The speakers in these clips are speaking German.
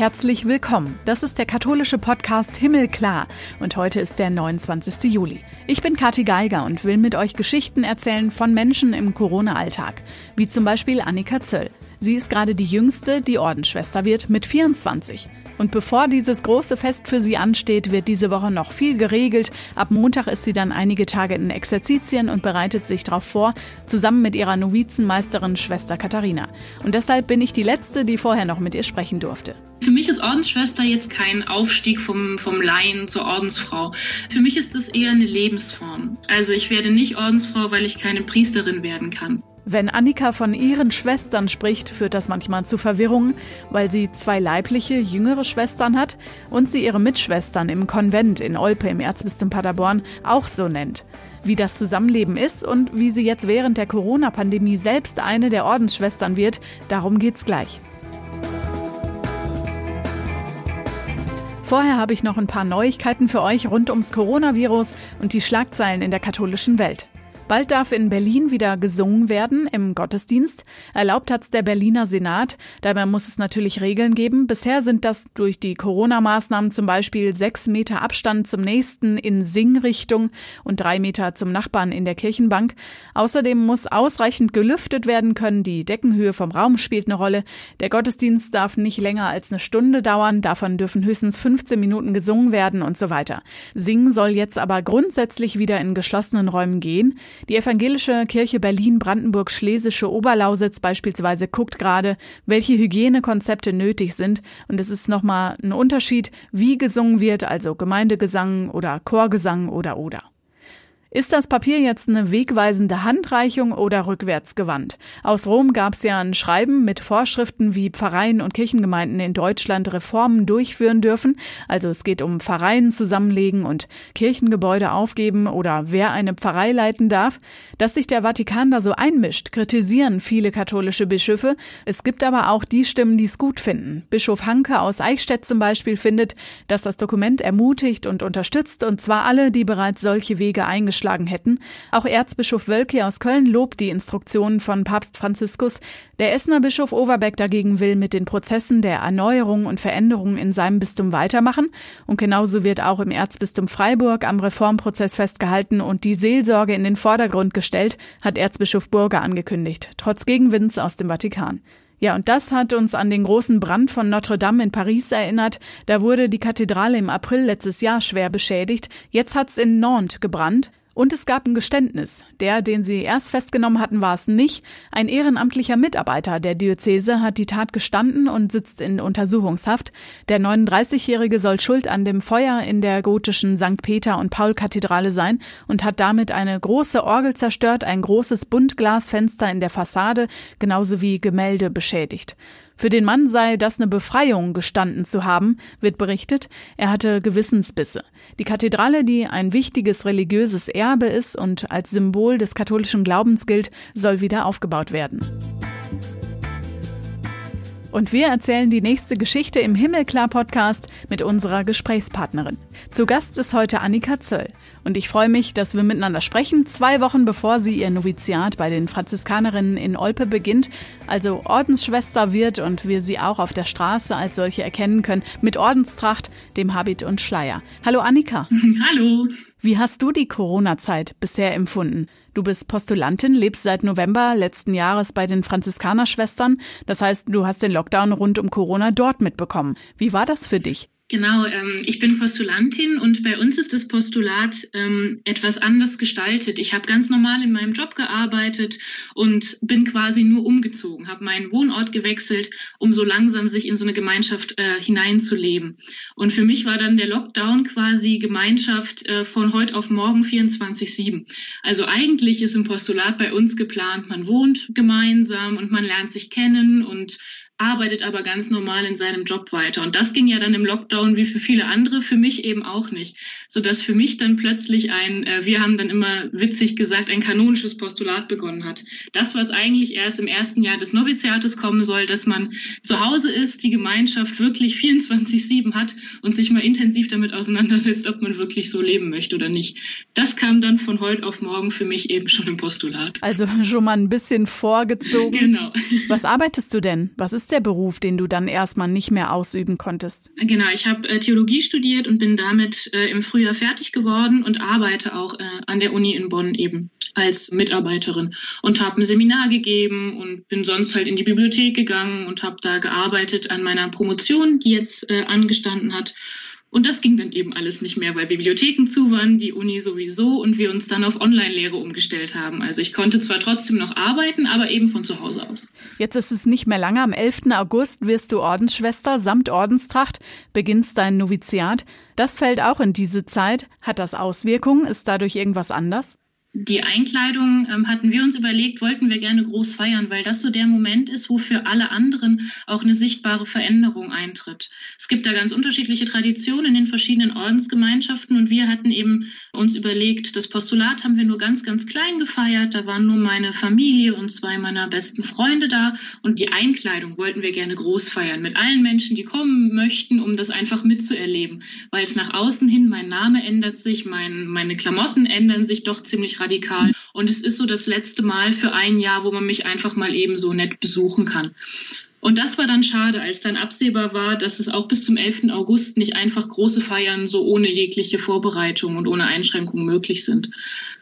Herzlich willkommen. Das ist der katholische Podcast Himmelklar und heute ist der 29. Juli. Ich bin Kathi Geiger und will mit euch Geschichten erzählen von Menschen im Corona-Alltag, wie zum Beispiel Annika Zöll. Sie ist gerade die jüngste, die Ordensschwester wird mit 24. Und bevor dieses große Fest für sie ansteht, wird diese Woche noch viel geregelt. Ab Montag ist sie dann einige Tage in Exerzitien und bereitet sich darauf vor, zusammen mit ihrer Novizenmeisterin Schwester Katharina. Und deshalb bin ich die Letzte, die vorher noch mit ihr sprechen durfte. Für mich ist Ordensschwester jetzt kein Aufstieg vom, vom Laien zur Ordensfrau. Für mich ist es eher eine Lebensform. Also ich werde nicht Ordensfrau, weil ich keine Priesterin werden kann. Wenn Annika von ihren Schwestern spricht, führt das manchmal zu Verwirrungen, weil sie zwei leibliche, jüngere Schwestern hat und sie ihre Mitschwestern im Konvent in Olpe im Erzbistum Paderborn auch so nennt. Wie das Zusammenleben ist und wie sie jetzt während der Corona-Pandemie selbst eine der Ordensschwestern wird, darum geht's gleich. Vorher habe ich noch ein paar Neuigkeiten für euch rund ums Coronavirus und die Schlagzeilen in der katholischen Welt. Bald darf in Berlin wieder gesungen werden im Gottesdienst. Erlaubt hat's der Berliner Senat. Dabei muss es natürlich Regeln geben. Bisher sind das durch die Corona-Maßnahmen zum Beispiel sechs Meter Abstand zum nächsten in Singrichtung und drei Meter zum Nachbarn in der Kirchenbank. Außerdem muss ausreichend gelüftet werden können. Die Deckenhöhe vom Raum spielt eine Rolle. Der Gottesdienst darf nicht länger als eine Stunde dauern. Davon dürfen höchstens 15 Minuten gesungen werden und so weiter. Singen soll jetzt aber grundsätzlich wieder in geschlossenen Räumen gehen. Die evangelische Kirche Berlin-Brandenburg-Schlesische Oberlausitz beispielsweise guckt gerade, welche Hygienekonzepte nötig sind. Und es ist nochmal ein Unterschied, wie gesungen wird, also Gemeindegesang oder Chorgesang oder oder. Ist das Papier jetzt eine wegweisende Handreichung oder rückwärts gewandt? Aus Rom gab es ja ein Schreiben mit Vorschriften, wie Pfarreien und Kirchengemeinden in Deutschland Reformen durchführen dürfen. Also es geht um Pfarreien zusammenlegen und Kirchengebäude aufgeben oder wer eine Pfarrei leiten darf. Dass sich der Vatikan da so einmischt, kritisieren viele katholische Bischöfe. Es gibt aber auch die Stimmen, die es gut finden. Bischof Hanke aus Eichstätt zum Beispiel findet, dass das Dokument ermutigt und unterstützt und zwar alle, die bereits solche Wege eingeschlagen eingeschlagen hätten. Auch Erzbischof Wölke aus Köln lobt die Instruktionen von Papst Franziskus. Der Essener Bischof Overbeck dagegen will mit den Prozessen der Erneuerung und Veränderung in seinem Bistum weitermachen. Und genauso wird auch im Erzbistum Freiburg am Reformprozess festgehalten und die Seelsorge in den Vordergrund gestellt, hat Erzbischof Burger angekündigt, trotz Gegenwinds aus dem Vatikan. Ja, und das hat uns an den großen Brand von Notre Dame in Paris erinnert. Da wurde die Kathedrale im April letztes Jahr schwer beschädigt. Jetzt hat's in Nantes gebrannt. Und es gab ein Geständnis. Der, den sie erst festgenommen hatten, war es nicht. Ein ehrenamtlicher Mitarbeiter der Diözese hat die Tat gestanden und sitzt in Untersuchungshaft. Der 39-Jährige soll schuld an dem Feuer in der gotischen St. Peter- und Paul-Kathedrale sein und hat damit eine große Orgel zerstört, ein großes Buntglasfenster in der Fassade, genauso wie Gemälde beschädigt. Für den Mann sei das eine Befreiung gestanden zu haben, wird berichtet. Er hatte Gewissensbisse. Die Kathedrale, die ein wichtiges religiöses Erbe ist und als Symbol des katholischen Glaubens gilt, soll wieder aufgebaut werden. Und wir erzählen die nächste Geschichte im Himmelklar-Podcast mit unserer Gesprächspartnerin. Zu Gast ist heute Annika Zöll. Und ich freue mich, dass wir miteinander sprechen, zwei Wochen bevor sie ihr Noviziat bei den Franziskanerinnen in Olpe beginnt, also Ordensschwester wird und wir sie auch auf der Straße als solche erkennen können, mit Ordenstracht, dem Habit und Schleier. Hallo Annika. Hallo. Wie hast du die Corona-Zeit bisher empfunden? Du bist Postulantin, lebst seit November letzten Jahres bei den Franziskanerschwestern. Das heißt, du hast den Lockdown rund um Corona dort mitbekommen. Wie war das für dich? Genau, ähm, ich bin Postulantin und bei uns ist das Postulat ähm, etwas anders gestaltet. Ich habe ganz normal in meinem Job gearbeitet und bin quasi nur umgezogen, habe meinen Wohnort gewechselt, um so langsam sich in so eine Gemeinschaft äh, hineinzuleben. Und für mich war dann der Lockdown quasi Gemeinschaft äh, von heute auf morgen 24-7. Also eigentlich ist im Postulat bei uns geplant, man wohnt gemeinsam und man lernt sich kennen und arbeitet aber ganz normal in seinem Job weiter. Und das ging ja dann im Lockdown wie für viele andere, für mich eben auch nicht. Sodass für mich dann plötzlich ein, äh, wir haben dann immer witzig gesagt, ein kanonisches Postulat begonnen hat. Das, was eigentlich erst im ersten Jahr des Noviziates kommen soll, dass man zu Hause ist, die Gemeinschaft wirklich 24-7 hat und sich mal intensiv damit auseinandersetzt, ob man wirklich so leben möchte oder nicht. Das kam dann von heute auf morgen für mich eben schon im Postulat. Also schon mal ein bisschen vorgezogen. Genau. Was arbeitest du denn? Was ist der Beruf, den du dann erstmal nicht mehr ausüben konntest? Genau, ich habe äh, Theologie studiert und bin damit äh, im Frühjahr fertig geworden und arbeite auch äh, an der Uni in Bonn eben als Mitarbeiterin und habe ein Seminar gegeben und bin sonst halt in die Bibliothek gegangen und habe da gearbeitet an meiner Promotion, die jetzt äh, angestanden hat und das ging dann eben alles nicht mehr, weil Bibliotheken zu waren, die Uni sowieso und wir uns dann auf Online-Lehre umgestellt haben. Also ich konnte zwar trotzdem noch arbeiten, aber eben von zu Hause aus. Jetzt ist es nicht mehr lange. Am 11. August wirst du Ordensschwester samt Ordenstracht, beginnst dein Noviziat. Das fällt auch in diese Zeit. Hat das Auswirkungen? Ist dadurch irgendwas anders? Die Einkleidung ähm, hatten wir uns überlegt, wollten wir gerne groß feiern, weil das so der Moment ist, wo für alle anderen auch eine sichtbare Veränderung eintritt. Es gibt da ganz unterschiedliche Traditionen in den verschiedenen Ordensgemeinschaften und wir hatten eben uns überlegt, das Postulat haben wir nur ganz, ganz klein gefeiert. Da waren nur meine Familie und zwei meiner besten Freunde da und die Einkleidung wollten wir gerne groß feiern mit allen Menschen, die kommen möchten, um das einfach mitzuerleben, weil es nach außen hin, mein Name ändert sich, mein, meine Klamotten ändern sich doch ziemlich radikal. Und es ist so das letzte Mal für ein Jahr, wo man mich einfach mal eben so nett besuchen kann. Und das war dann schade, als dann absehbar war, dass es auch bis zum 11. August nicht einfach große Feiern so ohne jegliche Vorbereitung und ohne Einschränkung möglich sind.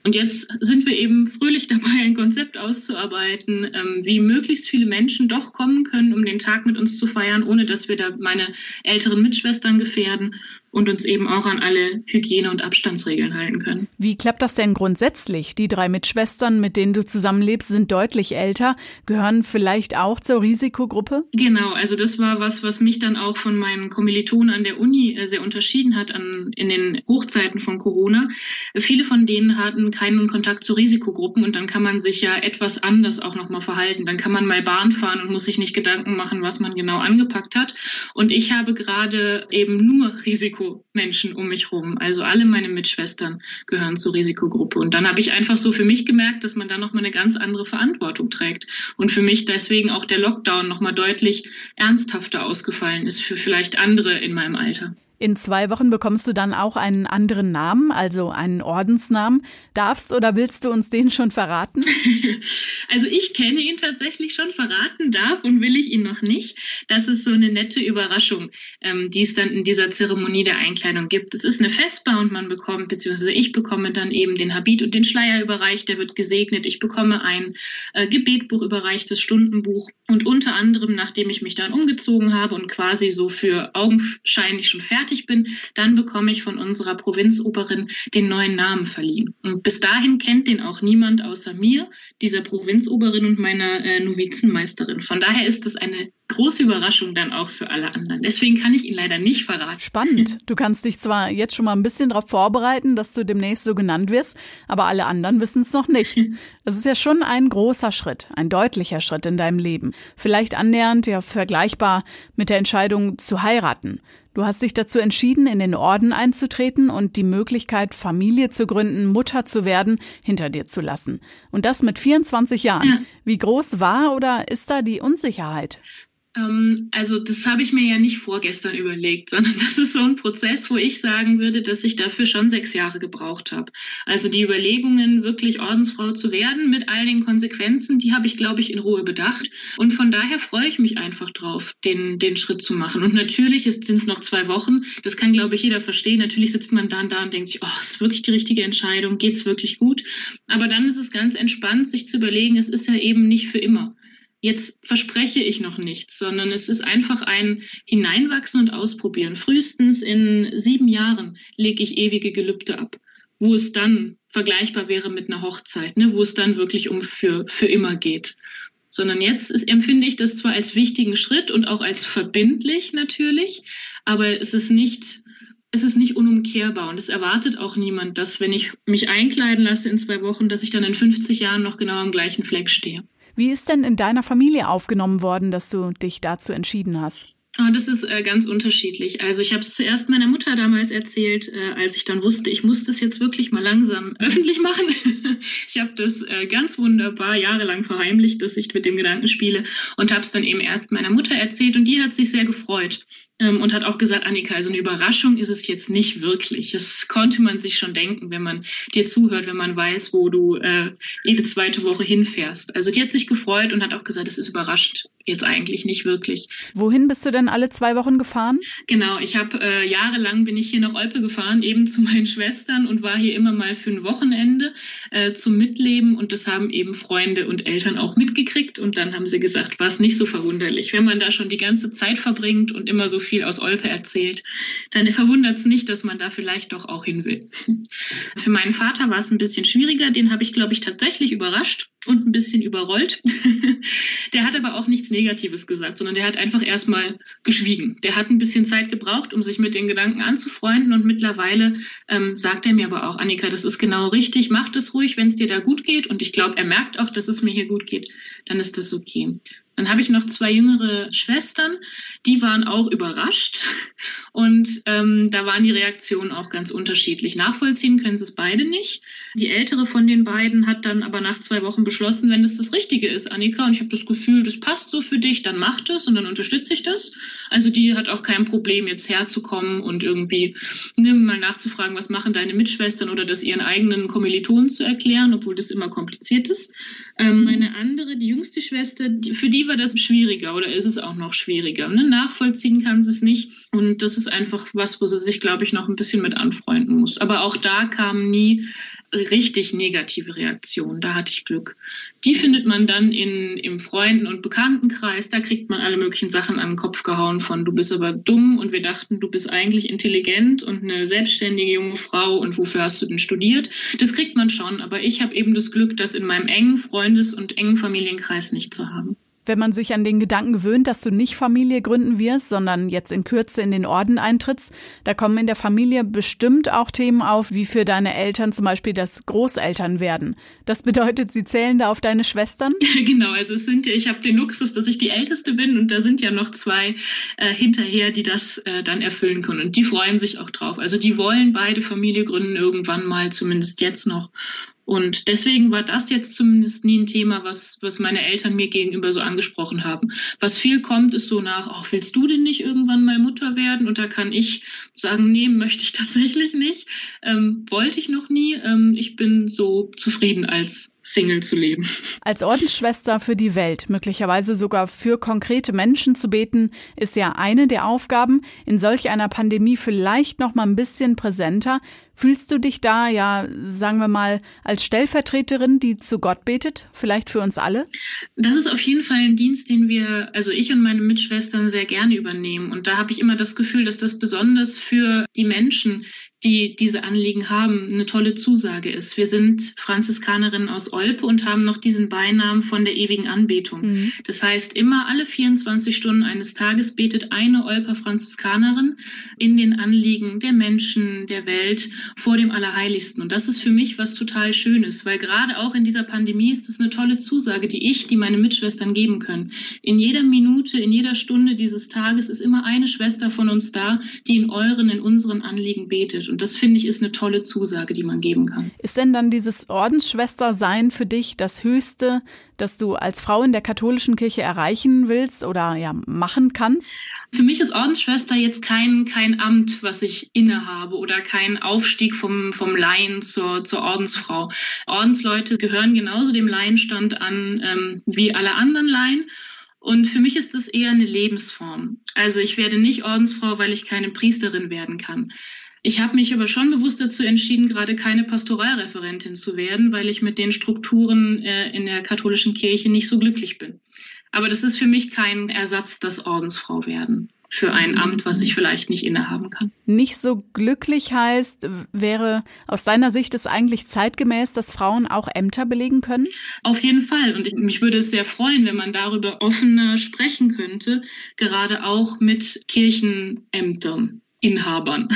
Und jetzt sind wir eben fröhlich dabei, ein Konzept auszuarbeiten, ähm, wie möglichst viele Menschen doch kommen können, um den Tag mit uns zu feiern, ohne dass wir da meine älteren Mitschwestern gefährden und uns eben auch an alle Hygiene- und Abstandsregeln halten können. Wie klappt das denn grundsätzlich? Die drei Mitschwestern, mit denen du zusammenlebst, sind deutlich älter, gehören vielleicht auch zur Risikogruppe? Genau, also das war was, was mich dann auch von meinen Kommilitonen an der Uni äh, sehr unterschieden hat an, in den Hochzeiten von Corona. Viele von denen hatten keinen Kontakt zu Risikogruppen und dann kann man sich ja etwas anders auch nochmal verhalten. Dann kann man mal Bahn fahren und muss sich nicht Gedanken machen, was man genau angepackt hat. Und ich habe gerade eben nur Risiko Risikomenschen um mich herum. Also alle meine Mitschwestern gehören zur Risikogruppe. Und dann habe ich einfach so für mich gemerkt, dass man da nochmal eine ganz andere Verantwortung trägt. Und für mich deswegen auch der Lockdown nochmal deutlich ernsthafter ausgefallen ist für vielleicht andere in meinem Alter. In zwei Wochen bekommst du dann auch einen anderen Namen, also einen Ordensnamen. Darfst oder willst du uns den schon verraten? Also ich kenne ihn tatsächlich schon, verraten darf und will ich ihn noch nicht. Das ist so eine nette Überraschung, ähm, die es dann in dieser Zeremonie der Einkleidung gibt. Es ist eine Vesper und man bekommt, beziehungsweise ich bekomme dann eben den Habit und den Schleier überreicht, der wird gesegnet. Ich bekomme ein äh, Gebetbuch überreicht, das Stundenbuch. Und unter anderem, nachdem ich mich dann umgezogen habe und quasi so für augenscheinlich schon fertig fertig bin, dann bekomme ich von unserer Provinzoberin den neuen Namen verliehen. Und bis dahin kennt den auch niemand außer mir, dieser Provinzoberin und meiner äh, Novizenmeisterin. Von daher ist es eine große Überraschung dann auch für alle anderen. Deswegen kann ich ihn leider nicht verraten. Spannend. Du kannst dich zwar jetzt schon mal ein bisschen darauf vorbereiten, dass du demnächst so genannt wirst, aber alle anderen wissen es noch nicht. Das ist ja schon ein großer Schritt, ein deutlicher Schritt in deinem Leben. Vielleicht annähernd ja vergleichbar mit der Entscheidung zu heiraten. Du hast dich dazu entschieden, in den Orden einzutreten und die Möglichkeit, Familie zu gründen, Mutter zu werden, hinter dir zu lassen. Und das mit 24 Jahren. Ja. Wie groß war oder ist da die Unsicherheit? Ähm, also das habe ich mir ja nicht vorgestern überlegt, sondern das ist so ein Prozess, wo ich sagen würde, dass ich dafür schon sechs Jahre gebraucht habe. Also die Überlegungen, wirklich Ordensfrau zu werden mit all den Konsequenzen, die habe ich, glaube ich, in Ruhe bedacht. Und von daher freue ich mich einfach drauf, den, den Schritt zu machen. Und natürlich sind es noch zwei Wochen. Das kann, glaube ich, jeder verstehen. Natürlich sitzt man dann da und denkt sich, oh, ist wirklich die richtige Entscheidung? Geht es wirklich gut? Aber dann ist es ganz entspannt, sich zu überlegen, es ist ja eben nicht für immer jetzt verspreche ich noch nichts, sondern es ist einfach ein Hineinwachsen und Ausprobieren. Frühestens in sieben Jahren lege ich ewige Gelübde ab, wo es dann vergleichbar wäre mit einer Hochzeit, ne, wo es dann wirklich um für, für immer geht. Sondern jetzt ist, empfinde ich das zwar als wichtigen Schritt und auch als verbindlich natürlich, aber es ist nicht, es ist nicht unumkehrbar und es erwartet auch niemand, dass wenn ich mich einkleiden lasse in zwei Wochen, dass ich dann in 50 Jahren noch genau am gleichen Fleck stehe. Wie ist denn in deiner Familie aufgenommen worden, dass du dich dazu entschieden hast? Ah, das ist äh, ganz unterschiedlich. Also ich habe es zuerst meiner Mutter damals erzählt, äh, als ich dann wusste, ich muss das jetzt wirklich mal langsam öffentlich machen. ich habe das äh, ganz wunderbar jahrelang verheimlicht, dass ich mit dem Gedanken spiele und habe es dann eben erst meiner Mutter erzählt und die hat sich sehr gefreut und hat auch gesagt, Annika, also eine Überraschung ist es jetzt nicht wirklich. Das konnte man sich schon denken, wenn man dir zuhört, wenn man weiß, wo du äh, jede zweite Woche hinfährst. Also die hat sich gefreut und hat auch gesagt, es ist überrascht jetzt eigentlich nicht wirklich. Wohin bist du denn alle zwei Wochen gefahren? Genau, ich habe äh, jahrelang bin ich hier nach Olpe gefahren, eben zu meinen Schwestern und war hier immer mal für ein Wochenende äh, zum Mitleben und das haben eben Freunde und Eltern auch mitgekriegt und dann haben sie gesagt, war es nicht so verwunderlich, wenn man da schon die ganze Zeit verbringt und immer so viel aus Olpe erzählt, dann verwundert es nicht, dass man da vielleicht doch auch hin will. Für meinen Vater war es ein bisschen schwieriger, den habe ich, glaube ich, tatsächlich überrascht und ein bisschen überrollt. der hat aber auch nichts Negatives gesagt, sondern der hat einfach erstmal geschwiegen. Der hat ein bisschen Zeit gebraucht, um sich mit den Gedanken anzufreunden und mittlerweile ähm, sagt er mir aber auch, Annika, das ist genau richtig, mach das ruhig, wenn es dir da gut geht und ich glaube, er merkt auch, dass es mir hier gut geht, dann ist das okay. Dann habe ich noch zwei jüngere Schwestern, die waren auch überrascht und ähm, da waren die Reaktionen auch ganz unterschiedlich. Nachvollziehen können sie es beide nicht. Die ältere von den beiden hat dann aber nach zwei Wochen beschlossen, wenn es das Richtige ist, Annika, und ich habe das Gefühl, das passt so für dich, dann mach das und dann unterstütze ich das. Also die hat auch kein Problem, jetzt herzukommen und irgendwie ne, mal nachzufragen, was machen deine Mitschwestern oder das ihren eigenen Kommilitonen zu erklären, obwohl das immer kompliziert ist. Ähm, meine andere, die jüngste Schwester, die, für die war das schwieriger oder ist es auch noch schwieriger. Ne? Nachvollziehen kann sie es nicht. Und das ist einfach was, wo sie sich, glaube ich, noch ein bisschen mit anfreunden muss. Aber auch da kamen nie richtig negative Reaktionen. Da hatte ich Glück. Die findet man dann in, im Freunden- und Bekanntenkreis. Da kriegt man alle möglichen Sachen an den Kopf gehauen von, du bist aber dumm und wir dachten, du bist eigentlich intelligent und eine selbstständige junge Frau und wofür hast du denn studiert? Das kriegt man schon. Aber ich habe eben das Glück, das in meinem engen Freundes- und engen Familienkreis nicht zu haben wenn man sich an den Gedanken gewöhnt, dass du nicht Familie gründen wirst, sondern jetzt in Kürze in den Orden eintrittst, da kommen in der Familie bestimmt auch Themen auf, wie für deine Eltern zum Beispiel das Großeltern werden. Das bedeutet, sie zählen da auf deine Schwestern? genau, also es sind ja, ich habe den Luxus, dass ich die Älteste bin und da sind ja noch zwei äh, hinterher, die das äh, dann erfüllen können und die freuen sich auch drauf. Also die wollen beide Familie gründen irgendwann mal, zumindest jetzt noch. Und deswegen war das jetzt zumindest nie ein Thema, was, was meine Eltern mir gegenüber so angesprochen haben. Was viel kommt, ist so nach, ach, willst du denn nicht irgendwann mal Mutter werden? Und da kann ich sagen, nee, möchte ich tatsächlich nicht. Ähm, wollte ich noch nie. Ähm, ich bin so zufrieden als Single zu leben. Als Ordensschwester für die Welt, möglicherweise sogar für konkrete Menschen zu beten, ist ja eine der Aufgaben. In solch einer Pandemie vielleicht noch mal ein bisschen präsenter. Fühlst du dich da ja, sagen wir mal, als Stellvertreterin, die zu Gott betet, vielleicht für uns alle? Das ist auf jeden Fall ein Dienst, den wir, also ich und meine Mitschwestern sehr gerne übernehmen. Und da habe ich immer das Gefühl, dass das besonders für die Menschen, die diese Anliegen haben, eine tolle Zusage ist. Wir sind Franziskanerinnen aus Olpe und haben noch diesen Beinamen von der ewigen Anbetung. Mhm. Das heißt, immer alle 24 Stunden eines Tages betet eine Olper Franziskanerin in den Anliegen der Menschen, der Welt vor dem Allerheiligsten. Und das ist für mich was total Schönes, weil gerade auch in dieser Pandemie ist es eine tolle Zusage, die ich, die meine Mitschwestern geben können. In jeder Minute, in jeder Stunde dieses Tages ist immer eine Schwester von uns da, die in euren, in unseren Anliegen betet. Und das finde ich ist eine tolle Zusage, die man geben kann. Ist denn dann dieses Ordensschwestersein für dich das Höchste, das du als Frau in der katholischen Kirche erreichen willst oder ja machen kannst? Für mich ist Ordensschwester jetzt kein, kein Amt, was ich innehabe oder kein Aufstieg vom, vom Laien zur, zur Ordensfrau. Ordensleute gehören genauso dem Laienstand an ähm, wie alle anderen Laien. Und für mich ist das eher eine Lebensform. Also ich werde nicht Ordensfrau, weil ich keine Priesterin werden kann. Ich habe mich aber schon bewusst dazu entschieden, gerade keine Pastoralreferentin zu werden, weil ich mit den Strukturen äh, in der katholischen Kirche nicht so glücklich bin. Aber das ist für mich kein Ersatz, das Ordensfrau werden für ein Amt, was ich vielleicht nicht innehaben kann. Nicht so glücklich heißt, wäre aus deiner Sicht es eigentlich zeitgemäß, dass Frauen auch Ämter belegen können? Auf jeden Fall. Und ich, mich würde es sehr freuen, wenn man darüber offener sprechen könnte, gerade auch mit Kirchenämtern. Inhabern.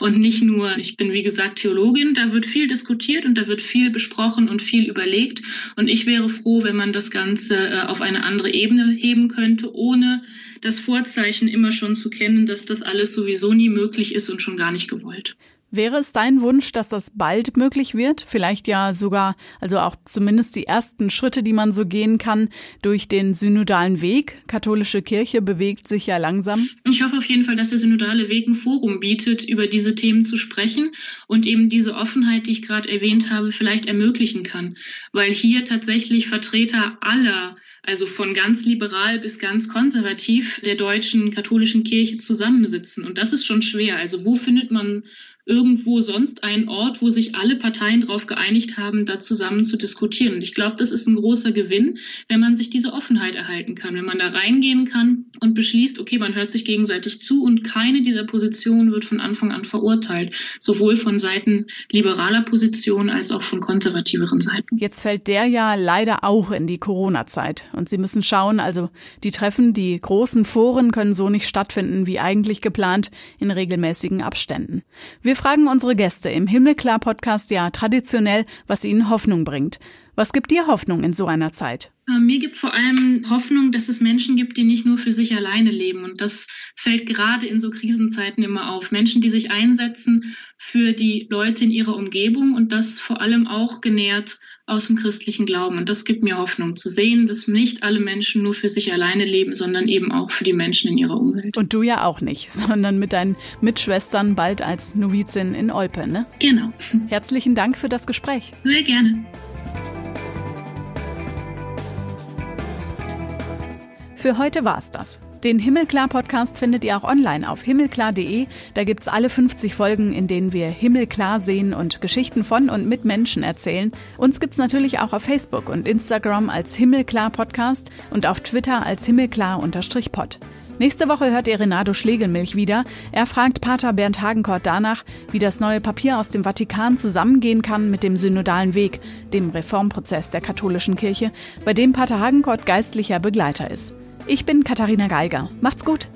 Und nicht nur, ich bin wie gesagt Theologin, da wird viel diskutiert und da wird viel besprochen und viel überlegt. Und ich wäre froh, wenn man das Ganze äh, auf eine andere Ebene heben könnte, ohne das Vorzeichen immer schon zu kennen, dass das alles sowieso nie möglich ist und schon gar nicht gewollt. Wäre es dein Wunsch, dass das bald möglich wird? Vielleicht ja sogar, also auch zumindest die ersten Schritte, die man so gehen kann, durch den synodalen Weg. Katholische Kirche bewegt sich ja langsam. Ich hoffe auf jeden Fall, dass der synodale Weg ein Forum bietet, über diese Themen zu sprechen und eben diese Offenheit, die ich gerade erwähnt habe, vielleicht ermöglichen kann. Weil hier tatsächlich Vertreter aller also von ganz liberal bis ganz konservativ der deutschen katholischen Kirche zusammensitzen. Und das ist schon schwer. Also wo findet man irgendwo sonst einen Ort, wo sich alle Parteien darauf geeinigt haben, da zusammen zu diskutieren. Und ich glaube, das ist ein großer Gewinn, wenn man sich diese Offenheit erhalten kann, wenn man da reingehen kann und beschließt, okay, man hört sich gegenseitig zu und keine dieser Positionen wird von Anfang an verurteilt, sowohl von Seiten liberaler Positionen als auch von konservativeren Seiten. Jetzt fällt der ja leider auch in die Corona-Zeit und Sie müssen schauen, also die Treffen, die großen Foren können so nicht stattfinden wie eigentlich geplant in regelmäßigen Abständen. Wir fragen unsere Gäste im Himmelklar-Podcast ja traditionell, was ihnen Hoffnung bringt. Was gibt dir Hoffnung in so einer Zeit? Äh, mir gibt vor allem Hoffnung, dass es Menschen gibt, die nicht nur für sich alleine leben. Und das fällt gerade in so Krisenzeiten immer auf. Menschen, die sich einsetzen für die Leute in ihrer Umgebung und das vor allem auch genährt aus dem christlichen Glauben. Und das gibt mir Hoffnung zu sehen, dass nicht alle Menschen nur für sich alleine leben, sondern eben auch für die Menschen in ihrer Umwelt. Und du ja auch nicht, sondern mit deinen Mitschwestern bald als Novizin in Olpe, ne? Genau. Herzlichen Dank für das Gespräch. Sehr gerne. Für heute war's das. Den Himmelklar-Podcast findet ihr auch online auf himmelklar.de. Da gibt's alle 50 Folgen, in denen wir Himmelklar sehen und Geschichten von und mit Menschen erzählen. Uns gibt's natürlich auch auf Facebook und Instagram als Himmelklar-Podcast und auf Twitter als Himmelklar-Pod. Nächste Woche hört ihr Renato Schlegelmilch wieder. Er fragt Pater Bernd Hagenkort danach, wie das neue Papier aus dem Vatikan zusammengehen kann mit dem synodalen Weg, dem Reformprozess der katholischen Kirche, bei dem Pater Hagenkort geistlicher Begleiter ist. Ich bin Katharina Geiger. Macht's gut.